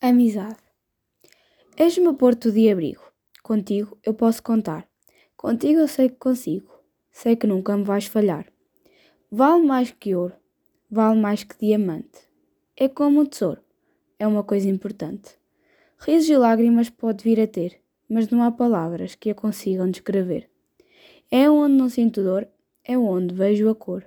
Amizade. És o meu porto de abrigo. Contigo eu posso contar. Contigo eu sei que consigo. Sei que nunca me vais falhar. Vale mais que ouro. Vale mais que diamante. É como o tesouro. É uma coisa importante. Risos e lágrimas pode vir a ter, mas não há palavras que a consigam descrever. É onde não sinto dor, é onde vejo a cor.